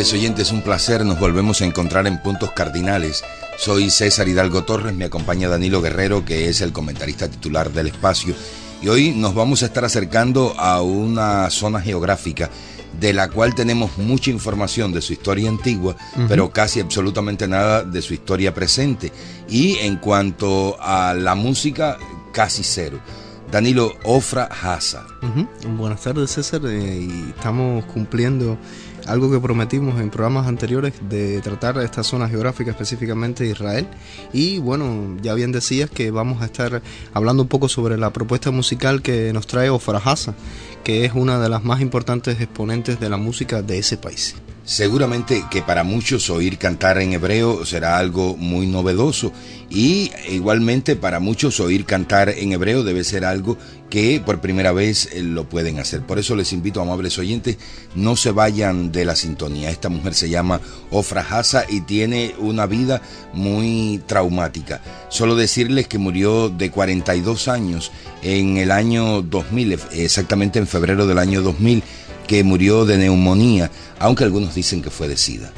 Amables oyentes, un placer, nos volvemos a encontrar en Puntos Cardinales. Soy César Hidalgo Torres, me acompaña Danilo Guerrero, que es el comentarista titular del espacio, y hoy nos vamos a estar acercando a una zona geográfica de la cual tenemos mucha información de su historia antigua, pero casi absolutamente nada de su historia presente. Y en cuanto a la música, casi cero. Danilo Ofra Haza. Buenas tardes, César. Eh, y estamos cumpliendo algo que prometimos en programas anteriores de tratar esta zona geográfica, específicamente Israel. Y bueno, ya bien decías que vamos a estar hablando un poco sobre la propuesta musical que nos trae Ofra Haza, que es una de las más importantes exponentes de la música de ese país. Seguramente que para muchos oír cantar en hebreo será algo muy novedoso y igualmente para muchos oír cantar en hebreo debe ser algo que por primera vez eh, lo pueden hacer. Por eso les invito, amables oyentes, no se vayan de la sintonía. Esta mujer se llama Ofra Haza y tiene una vida muy traumática. Solo decirles que murió de 42 años en el año 2000, exactamente en febrero del año 2000 que murió de neumonía, aunque algunos dicen que fue de SIDA.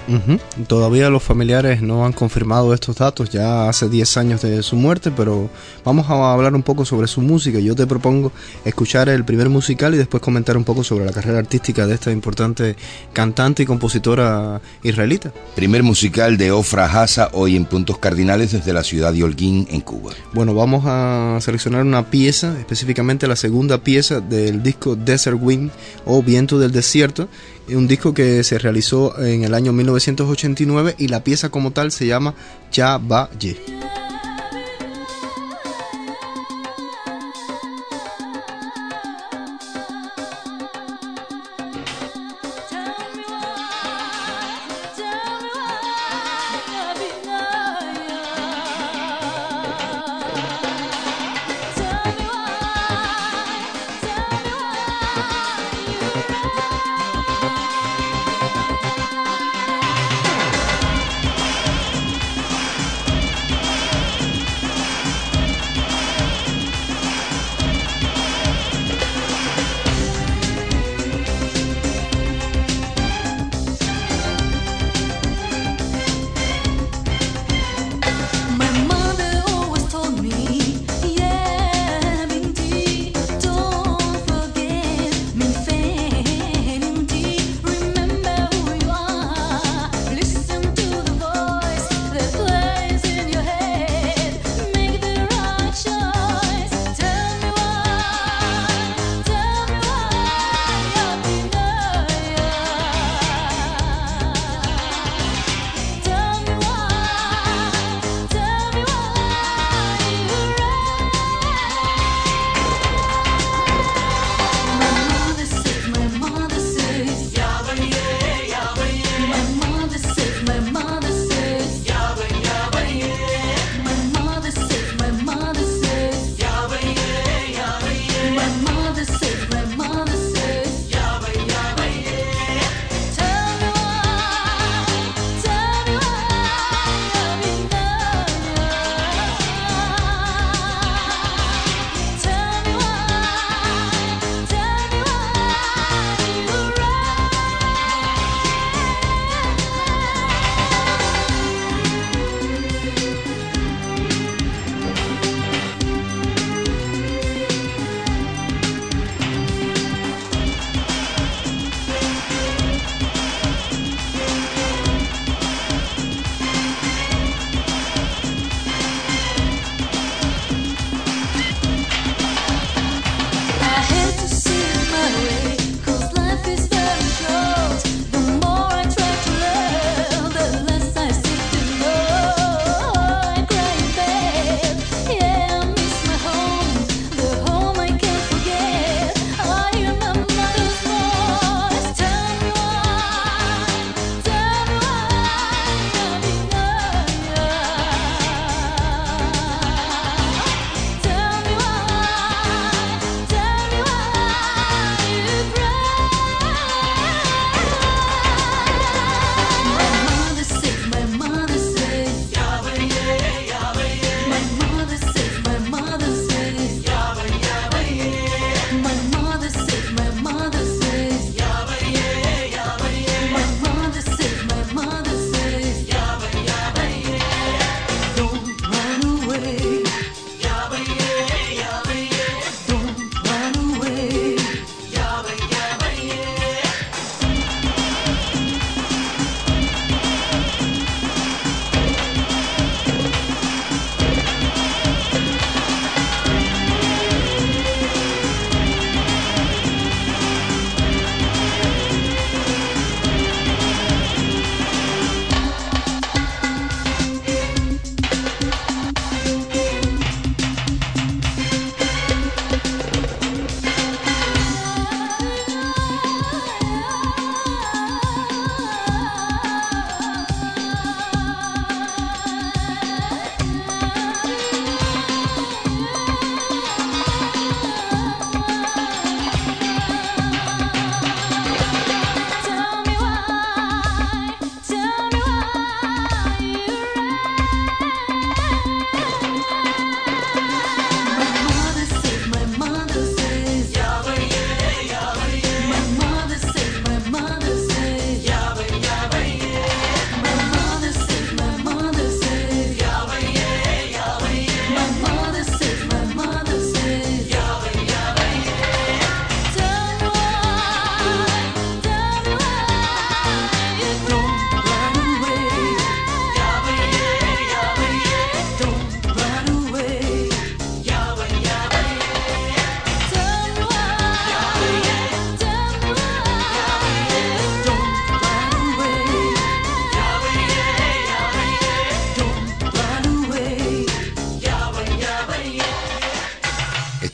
Todavía los familiares no han confirmado estos datos, ya hace 10 años de su muerte, pero vamos a hablar un poco sobre su música. Yo te propongo escuchar el primer musical y después comentar un poco sobre la carrera artística de esta importante cantante y compositora israelita. Primer musical de Ofra Haza, hoy en Puntos Cardinales desde la ciudad de Holguín, en Cuba. Bueno, vamos a seleccionar una pieza, específicamente la segunda pieza del disco Desert Wind o Viento del Desierto, un disco que se realizó en el año 1989 y la pieza como tal se llama Ya Ye.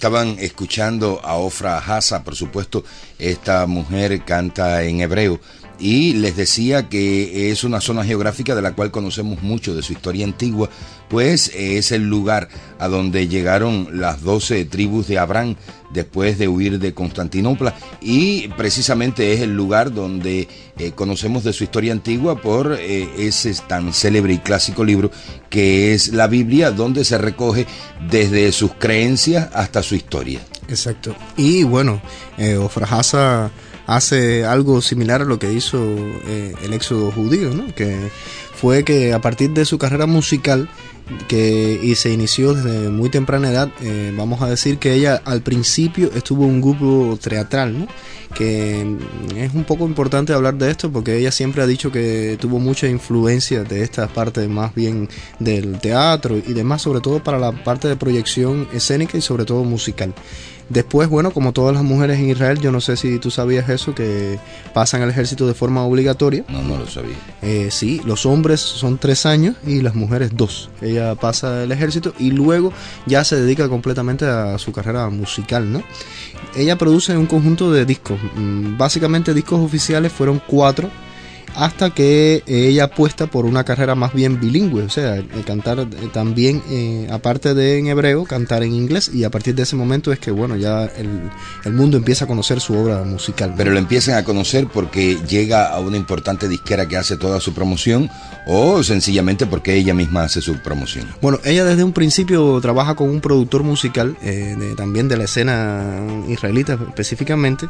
Estaban escuchando a Ofra Hasa, por supuesto, esta mujer canta en hebreo y les decía que es una zona geográfica de la cual conocemos mucho de su historia antigua, pues es el lugar a donde llegaron las doce tribus de Abraham después de huir de Constantinopla y precisamente es el lugar donde eh, conocemos de su historia antigua por eh, ese tan célebre y clásico libro que es la Biblia, donde se recoge desde sus creencias hasta su historia. Exacto. Y bueno, eh, Ofrahasa hace algo similar a lo que hizo eh, el éxodo judío, ¿no? que fue que a partir de su carrera musical que y se inició desde muy temprana edad, eh, vamos a decir que ella al principio estuvo en un grupo teatral, ¿no? que es un poco importante hablar de esto porque ella siempre ha dicho que tuvo mucha influencia de esta parte más bien del teatro y demás, sobre todo para la parte de proyección escénica y sobre todo musical. Después, bueno, como todas las mujeres en Israel, yo no sé si tú sabías eso, que pasan al ejército de forma obligatoria. No, no lo sabía. Eh, sí, los hombres son tres años y las mujeres dos. Ella pasa el ejército y luego ya se dedica completamente a su carrera musical, ¿no? Ella produce un conjunto de discos. Mm, básicamente discos oficiales fueron cuatro hasta que ella apuesta por una carrera más bien bilingüe, o sea, cantar eh, también, eh, aparte de en hebreo, cantar en inglés y a partir de ese momento es que, bueno, ya el, mundo empieza a conocer su obra musical. Pero lo empiezan a conocer porque llega a una importante disquera que hace toda su promoción o sencillamente porque ella misma hace su promoción. Bueno, ella desde un principio trabaja con un productor musical, eh, también de la escena israelita específicamente,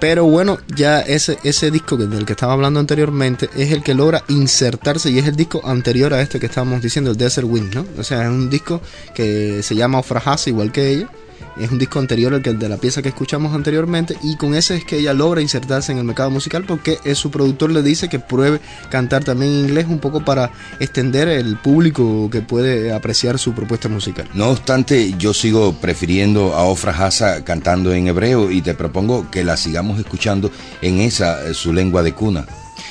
pero bueno, ya ese, ese disco del que estaba hablando anteriormente es el que logra insertarse y es el disco anterior a este que estábamos diciendo, el Desert Wind, ¿no? O sea, es un disco que se llama Ofrahasa igual que ella es un disco anterior al que de la pieza que escuchamos anteriormente y con ese es que ella logra insertarse en el mercado musical porque es su productor le dice que pruebe cantar también en inglés un poco para extender el público que puede apreciar su propuesta musical. No obstante, yo sigo prefiriendo a Ofra Hasa cantando en hebreo y te propongo que la sigamos escuchando en esa eh, su lengua de cuna.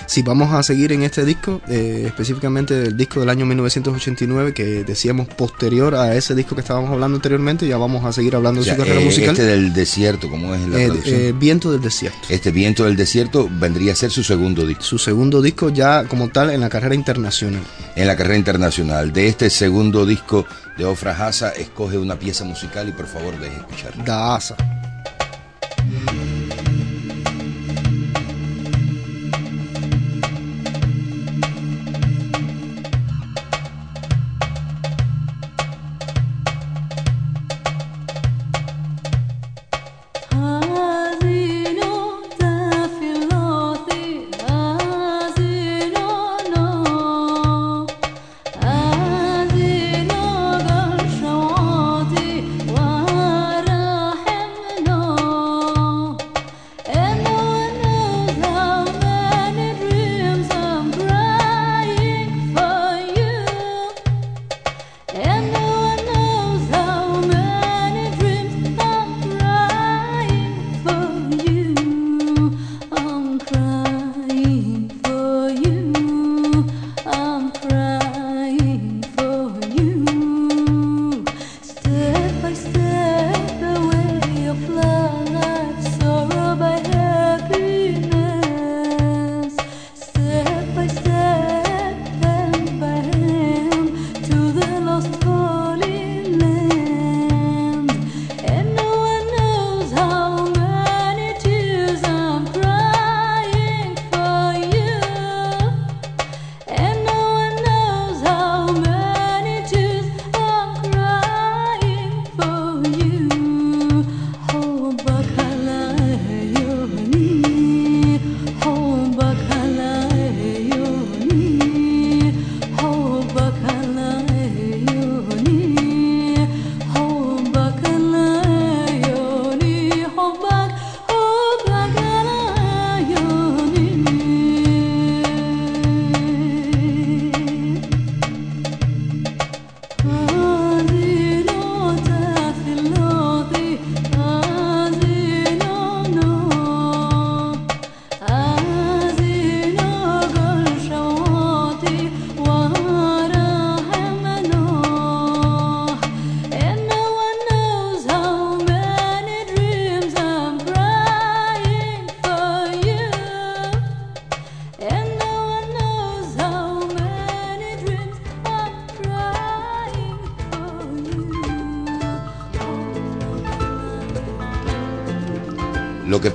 Si vamos a seguir en este disco, eh, específicamente el disco del año 1989, que decíamos posterior a ese disco que estábamos hablando anteriormente, ya vamos a seguir hablando de su carrera eh, musical. Este del desierto, ¿cómo es la eh? Viento del desierto. Este Viento del desierto vendría a ser su segundo disco. Su segundo disco ya como tal en la carrera internacional. En la carrera internacional. De este segundo disco de Ofra Hasa, escoge una pieza musical y por favor deje escucharla. Da.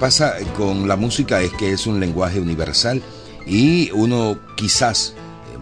Pasa con la música es que es un lenguaje universal y uno quizás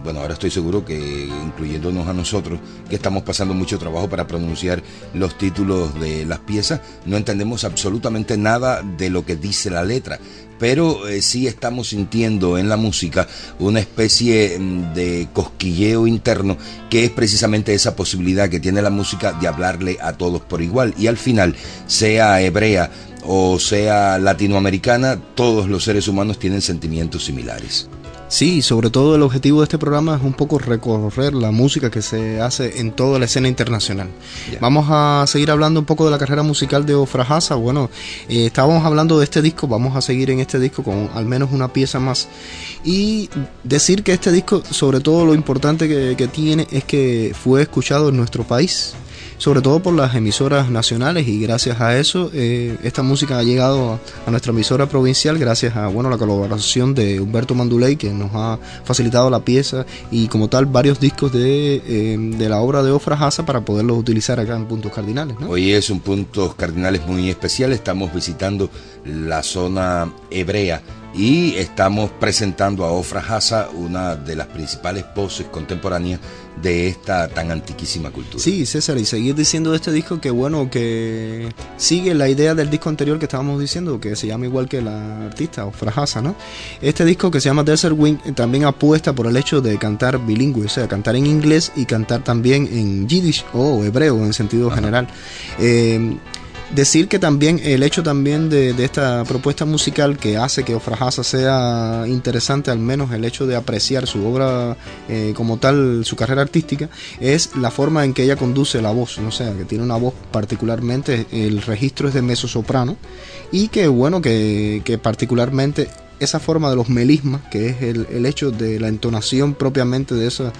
bueno, ahora estoy seguro que incluyéndonos a nosotros, que estamos pasando mucho trabajo para pronunciar los títulos de las piezas, no entendemos absolutamente nada de lo que dice la letra, pero eh, sí estamos sintiendo en la música una especie mm, de cosquilleo interno que es precisamente esa posibilidad que tiene la música de hablarle a todos por igual y al final, sea hebrea, o sea latinoamericana, todos los seres humanos tienen sentimientos similares. Sí, sobre todo el objetivo de este programa es un poco recorrer la música que se hace en toda la escena internacional. Vamos a seguir hablando un poco de la carrera musical de Ofra Bueno, eh, estábamos hablando de este disco, vamos a seguir en este disco con al menos una pieza más. Y decir que este disco, sobre todo lo importante que, que tiene, es que fue escuchado en nuestro país sobre todo por las emisoras nacionales y gracias a eso eh, esta música ha llegado a, nuestra emisora provincial gracias a bueno la colaboración de Humberto Manduley que nos ha facilitado la pieza y como tal varios discos de, eh, la obra de Ofra para poderlos utilizar acá en Puntos Cardinales. Hoy es un Puntos Cardinales muy especial, estamos visitando la zona hebrea y estamos presentando a Ofra Haza, una de las principales voces contemporáneas de esta tan antiquísima cultura. Sí, César, y seguir diciendo de este disco que bueno, que sigue la idea del disco anterior que estábamos diciendo, que se llama igual que la artista, Ofra Haza, ¿no? Este disco que se llama Desert Wing eh, también apuesta por el hecho de cantar bilingüe, o sea, cantar en inglés y cantar también en yiddish o hebreo en sentido general. Eh, Decir que también el hecho también de, esta propuesta musical que hace que Ofrajasa sea interesante, al menos el hecho de apreciar su obra eh, como tal, su carrera artística, es la forma en que ella conduce la voz, ¿no? o sea, que tiene una voz particularmente, el registro es de meso soprano y que bueno, que, que particularmente esa forma de los melismas, que es el, el hecho de la entonación propiamente de esa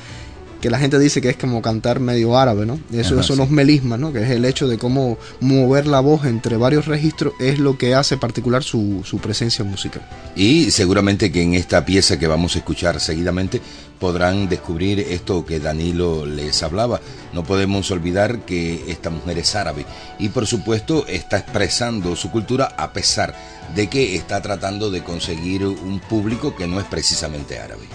que la gente dice que es como cantar medio árabe, ¿no? Eso son los melismas, ¿no? Que es el hecho de cómo mover la voz entre varios registros es lo que hace particular su, su presencia musical. Y seguramente que en esta pieza que vamos a escuchar seguidamente podrán descubrir esto que Danilo les hablaba. No podemos olvidar que esta mujer es árabe y por supuesto está expresando su cultura a pesar de que está tratando de conseguir un público que no es precisamente árabe.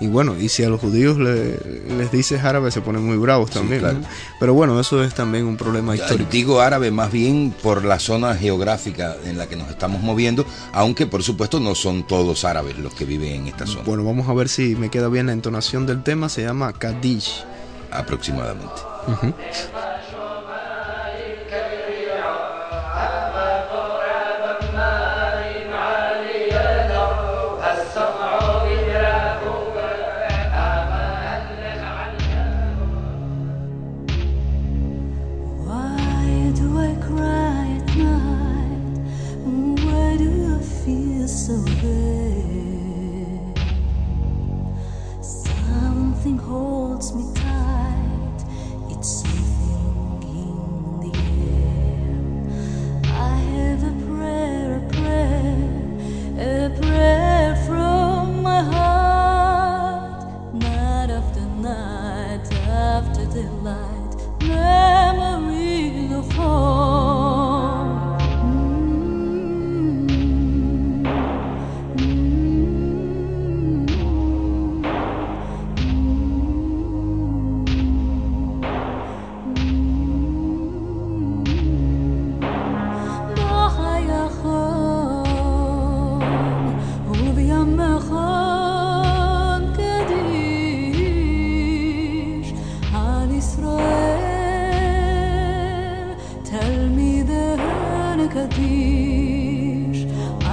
Y bueno, y si a los judíos les dices árabe se ponen muy bravos también. Pero bueno, eso es también un problema histórico. Digo árabe más bien por la zona geográfica en la que nos estamos moviendo, aunque por supuesto no son todos árabes los que viven en esta zona. Bueno, vamos a ver si me queda bien la entonación del tema, se llama Kadish. Aproximadamente.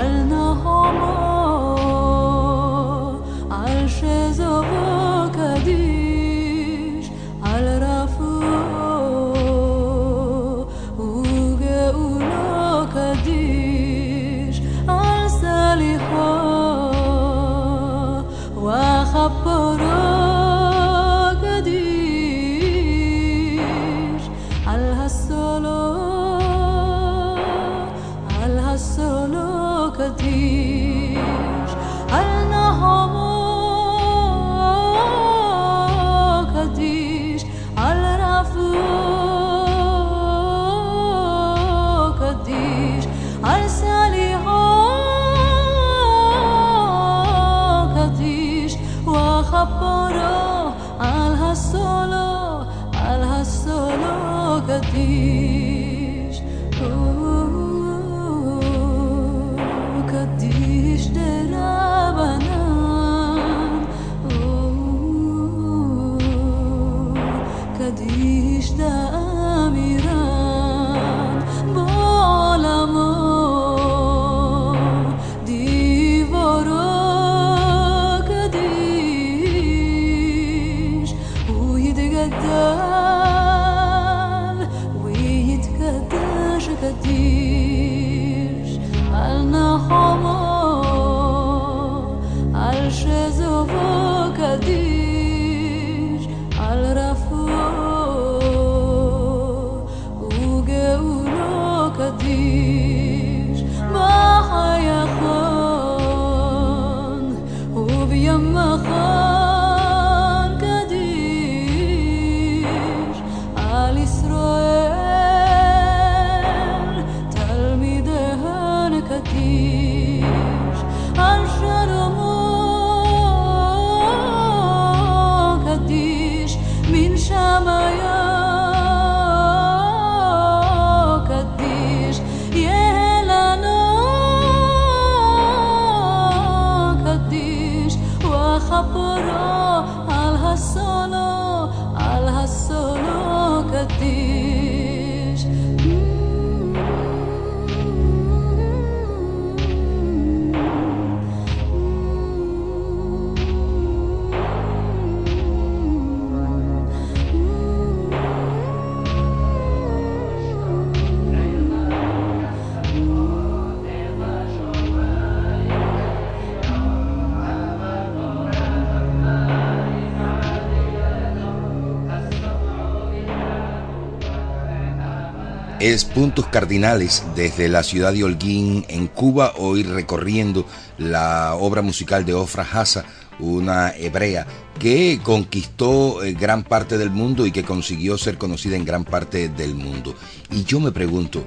Al salir Puntos Cardinales desde la ciudad de Holguín en Cuba, hoy recorriendo la obra musical de Ofra Hassa, una hebrea que conquistó eh, gran parte del mundo y que consiguió ser conocida en gran parte del mundo. Y yo me pregunto,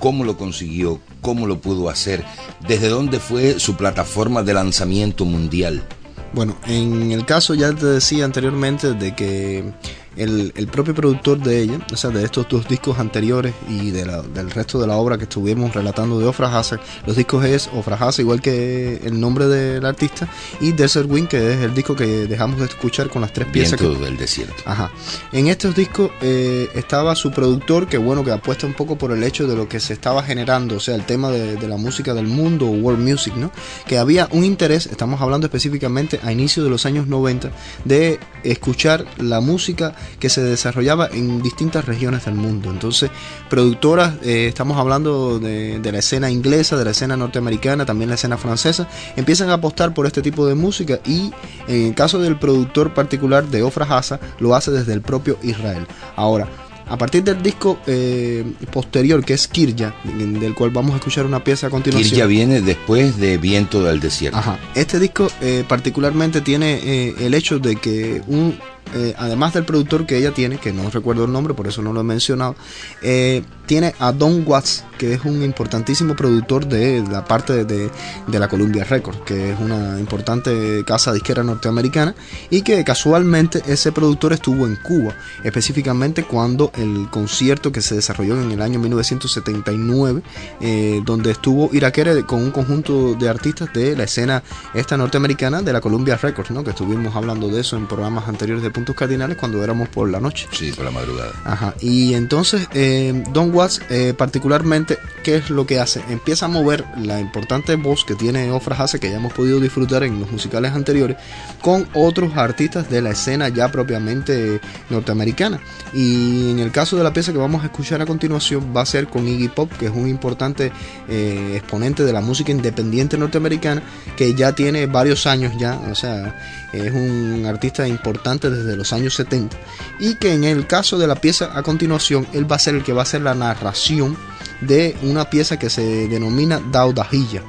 ¿cómo lo consiguió? ¿Cómo lo pudo hacer? ¿Desde dónde fue su plataforma de lanzamiento mundial? Bueno, en el caso ya te decía anteriormente de que el, propio productor de ella, o sea, de estos dos discos anteriores y de del resto de la obra que estuvimos relatando de Ofra Haza, los discos es Ofra Haza, igual que el nombre del artista, y Desert Wind, que es el disco que dejamos de escuchar con las tres piezas. del desierto. Ajá. En estos discos eh, estaba su productor, que bueno, que apuesta un poco por el hecho de lo que se estaba generando, o sea, el tema de, de la música del mundo, world music, ¿no? Que había un interés, estamos hablando específicamente a inicios de los años 90, de escuchar la música que se desarrollaba en distintas regiones del mundo. Entonces, productoras, eh, estamos hablando de, la escena inglesa, de la escena norteamericana, también la escena francesa, empiezan a apostar por este tipo de música y en el caso del productor particular de Ofra Hassa, lo hace desde el propio Israel. Ahora, a partir del disco eh, posterior, que es Kirja, del cual vamos a escuchar una pieza a continuación. Kirja viene después de Viento del Desierto. Ajá. Este disco eh, particularmente tiene el hecho de que un eh, además del productor que ella tiene, que no recuerdo el nombre, por eso no lo he mencionado, eh, tiene a Don Watts, que es un importantísimo productor de la parte de, la Columbia Records, que es una importante casa disquera norteamericana, y que casualmente ese productor estuvo en Cuba, específicamente cuando el concierto que se desarrolló en el año 1979, eh, donde estuvo Iraquere con un conjunto de artistas de la escena esta norteamericana de la Columbia Records, ¿no? que estuvimos hablando de eso en programas anteriores de Puntos Cardinales cuando éramos por la noche. Sí, por la madrugada. Ajá, y entonces eh, Don Watts eh, particularmente, ¿qué es lo que hace? Empieza a mover la importante voz que tiene Ofra Hasse, que ya hemos podido disfrutar en los musicales anteriores, con otros artistas de la escena ya propiamente norteamericana. Y en el caso de la pieza que vamos a escuchar a continuación va a ser con Iggy Pop, que es un importante eh, exponente de la música independiente norteamericana, que ya tiene varios años ya, o sea, es un artista importante desde los años 70 y que en el caso de la pieza a continuación él va a ser el que va a hacer la narración de una pieza que se denomina Daudahilla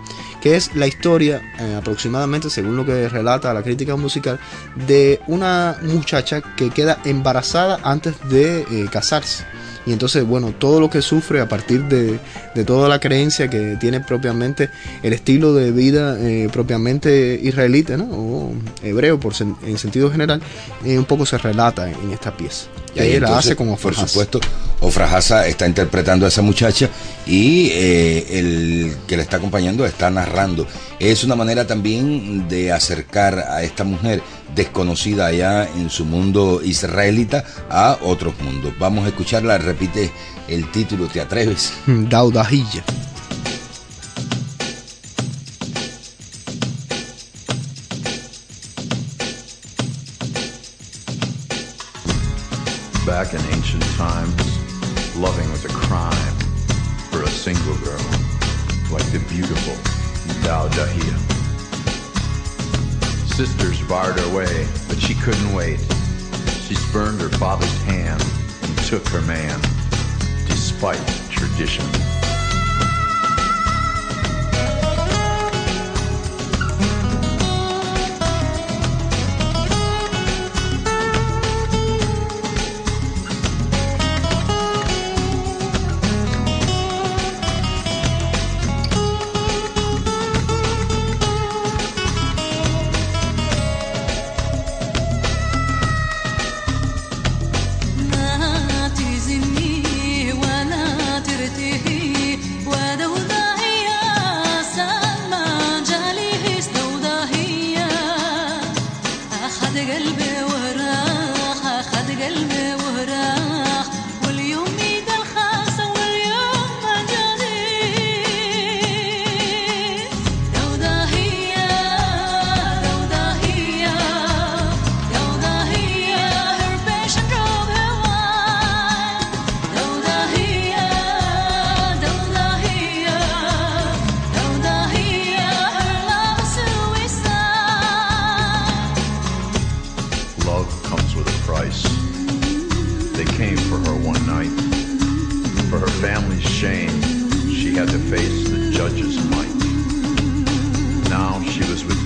que es la historia, eh, aproximadamente según lo que relata la crítica musical, de una muchacha que queda embarazada antes de eh, casarse. Y entonces, bueno, todo lo que sufre a partir de, toda la creencia que tiene propiamente el estilo de vida eh, propiamente israelita, ¿no? O hebreo por en sentido general, un poco se relata en esta pieza. Y ahí la hace como Por supuesto, Ofrajasa está interpretando a esa muchacha y eh, el que le está acompañando está narrando. Es una manera también de acercar a esta mujer desconocida allá en su mundo israelita a otros mundos. Vamos a escucharla, repite el título, ¿te atreves? Daudahilla. Back in ancient times, loving was a crime for a single girl, like the beautiful Daudahia. Sisters barred her way, but she couldn't wait. She spurned her father's hand and took her man, despite tradition.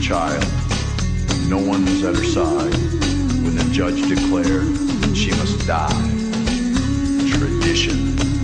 Child. No one was at her side when the judge declared she must die. Tradition.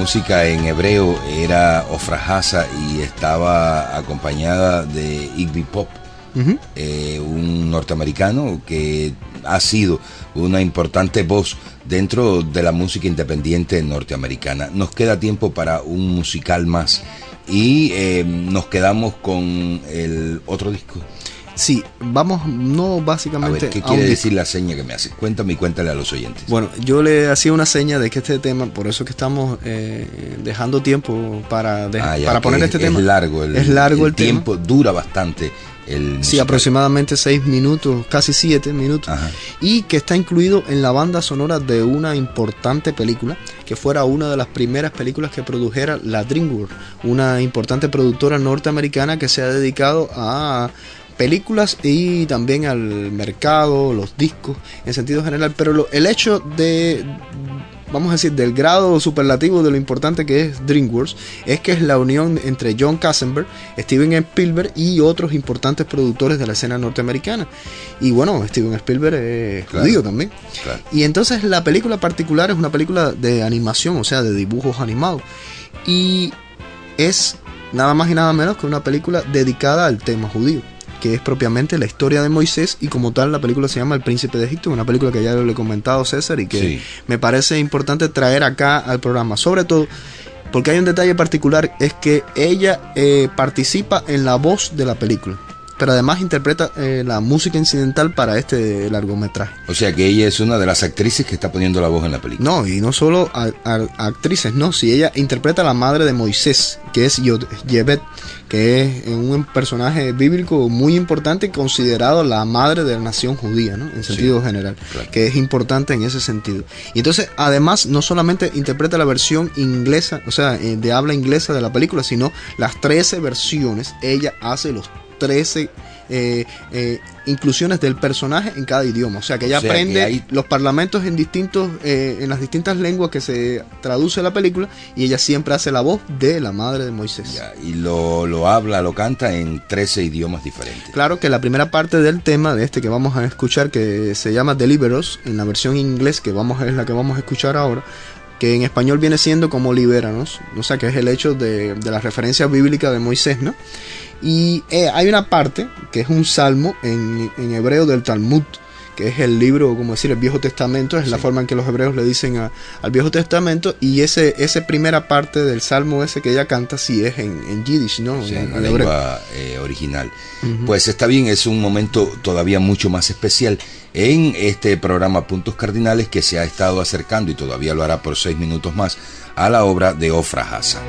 Música en hebreo era Ofrahasa y estaba acompañada de Igby Pop, eh, un norteamericano que ha sido una importante voz dentro de la música independiente norteamericana. Nos queda tiempo para un musical más y eh, nos quedamos con el otro disco. Sí, vamos, no A básicamente. ver, ¿qué quiere decir la seña que me hace? Cuéntame y cuéntale a los oyentes. Bueno, yo le hacía una seña de que este tema, por eso que estamos eh, dejando tiempo para, de- Ah, ya, para poner es- este tema. Es largo el, es largo el, tema. tiempo, dura bastante el Sí, aproximadamente seis minutos, casi siete minutos. Ajá. Y que está incluido en la banda sonora de una importante película, que fuera una de las primeras películas que produjera la DreamWorks, una importante productora norteamericana que se ha dedicado a películas y también al mercado, los discos en sentido general. Pero lo- el hecho de vamos a decir, del grado superlativo de lo importante que es DreamWorks, es que es la unión entre John Kassenberg, Steven Spielberg y otros importantes productores de la escena norteamericana. Y bueno, Steven Spielberg es Claro. judío también. Claro. Y entonces la película particular es una película de animación, o sea, de dibujos animados. Y es nada más y nada menos que una película dedicada al tema judío, que es propiamente la historia de Moisés y como tal la película se llama El Príncipe de Egipto, una película que ya le he comentado César y que Sí. me parece importante traer acá al programa, sobre todo porque hay un detalle particular, es que ella eh, participa en la voz de la película, pero además interpreta eh, la música incidental para este largometraje. O sea que ella es una de las actrices que está poniendo la voz en la película. No, y no solo a, a- actrices, no, si ella interpreta a la madre de Moisés, que es Yebet, que es un personaje bíblico muy importante y considerado la madre de la nación judía, ¿no? En sentido general, claro. que es importante en ese sentido. Y entonces, además, no solamente interpreta la versión inglesa, o sea, eh, de habla inglesa de la película, sino las 13 versiones, ella hace los 13 eh, eh, inclusiones del personaje en cada idioma. O sea que ella O sea, aprende que hay- los parlamentos en distintos, eh, en las distintas lenguas que se traduce la película y ella siempre hace la voz de la madre de Moisés. Ya, y lo, lo habla, lo canta en 13 idiomas diferentes. Claro que la primera parte del tema de este que vamos a escuchar, que se llama Deliver Us, en la versión inglés, que vamos es la que vamos a escuchar ahora, que en español viene siendo como Libéranos, o sea que es el hecho de, de la referencia bíblica de Moisés, ¿no? Y eh, hay una parte que es un salmo en, en hebreo del Talmud, que es el libro, como decir, el Viejo Testamento, es la forma en que los hebreos le dicen a- al Viejo Testamento, y ese, esa primera parte del salmo ese que ella canta, sí es en, en Yiddish, ¿no? En- la lengua eh, original. Pues está bien, es un momento todavía mucho más especial en este programa Puntos Cardinales que se ha estado acercando y todavía lo hará por seis minutos más a la obra de Ofra Haza.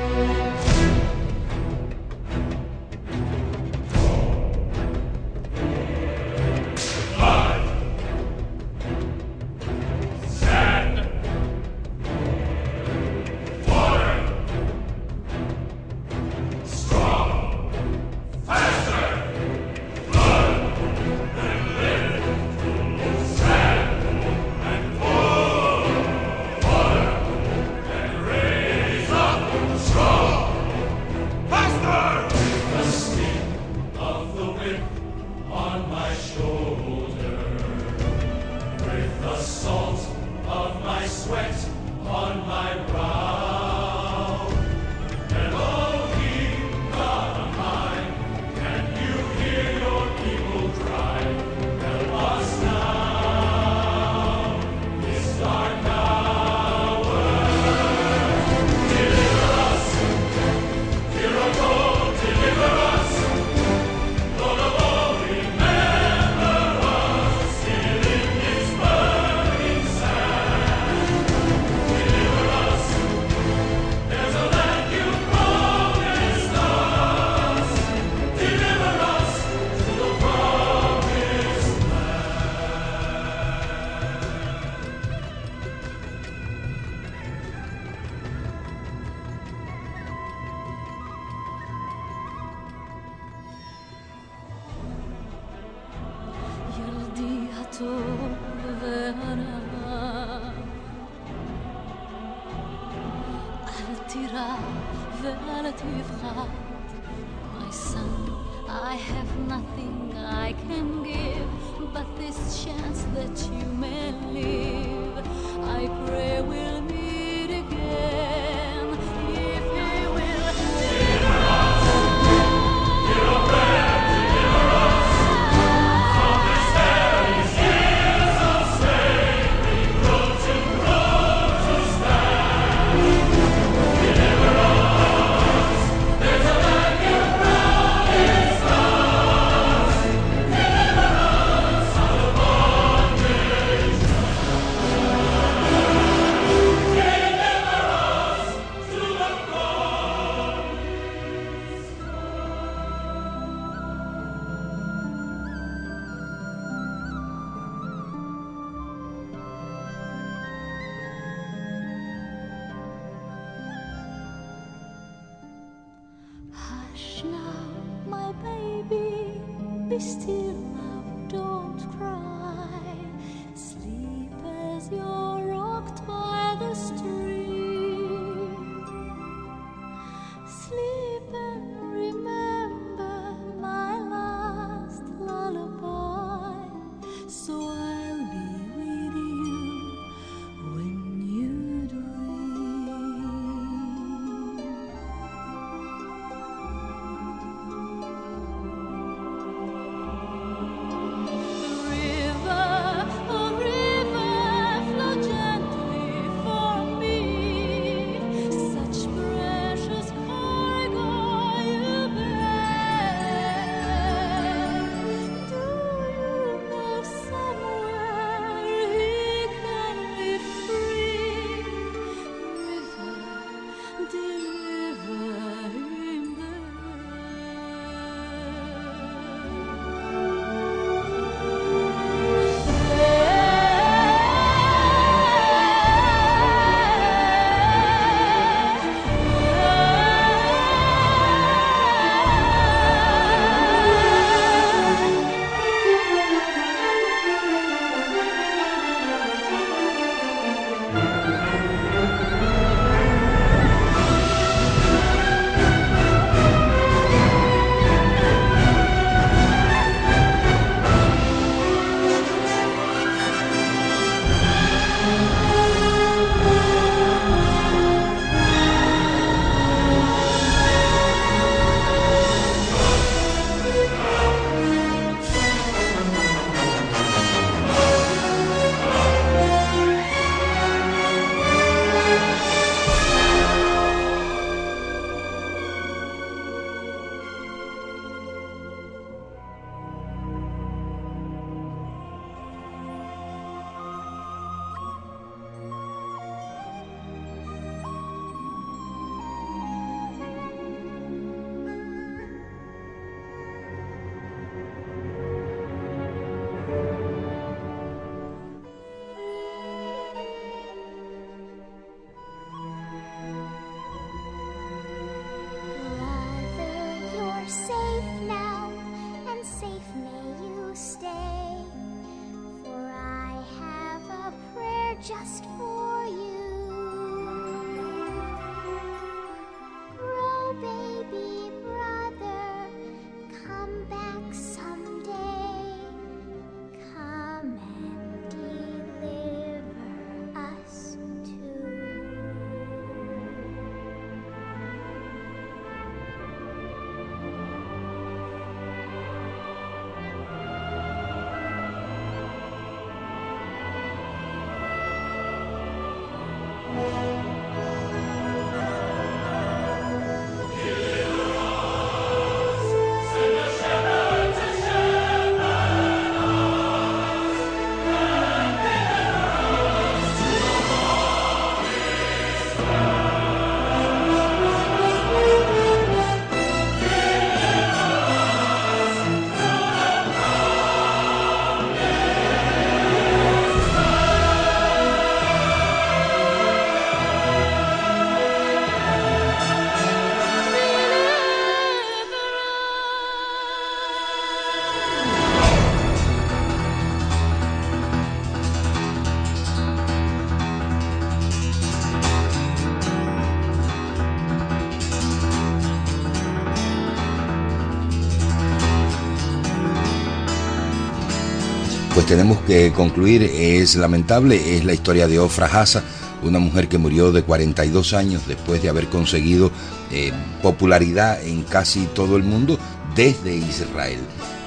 Tenemos que concluir, es lamentable, es la historia de Ofra Haza, una mujer que murió de 42 años después de haber conseguido eh, popularidad en casi todo el mundo desde Israel.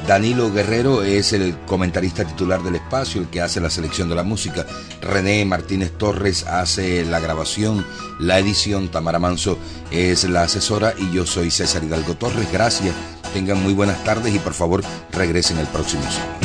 Danilo Guerrero es el comentarista titular del espacio, el que hace la selección de la música. René Martínez Torres hace la grabación, la edición. Tamara Manso es la asesora y yo soy César Hidalgo Torres. Gracias, tengan muy buenas tardes y por favor regresen el próximo sábado.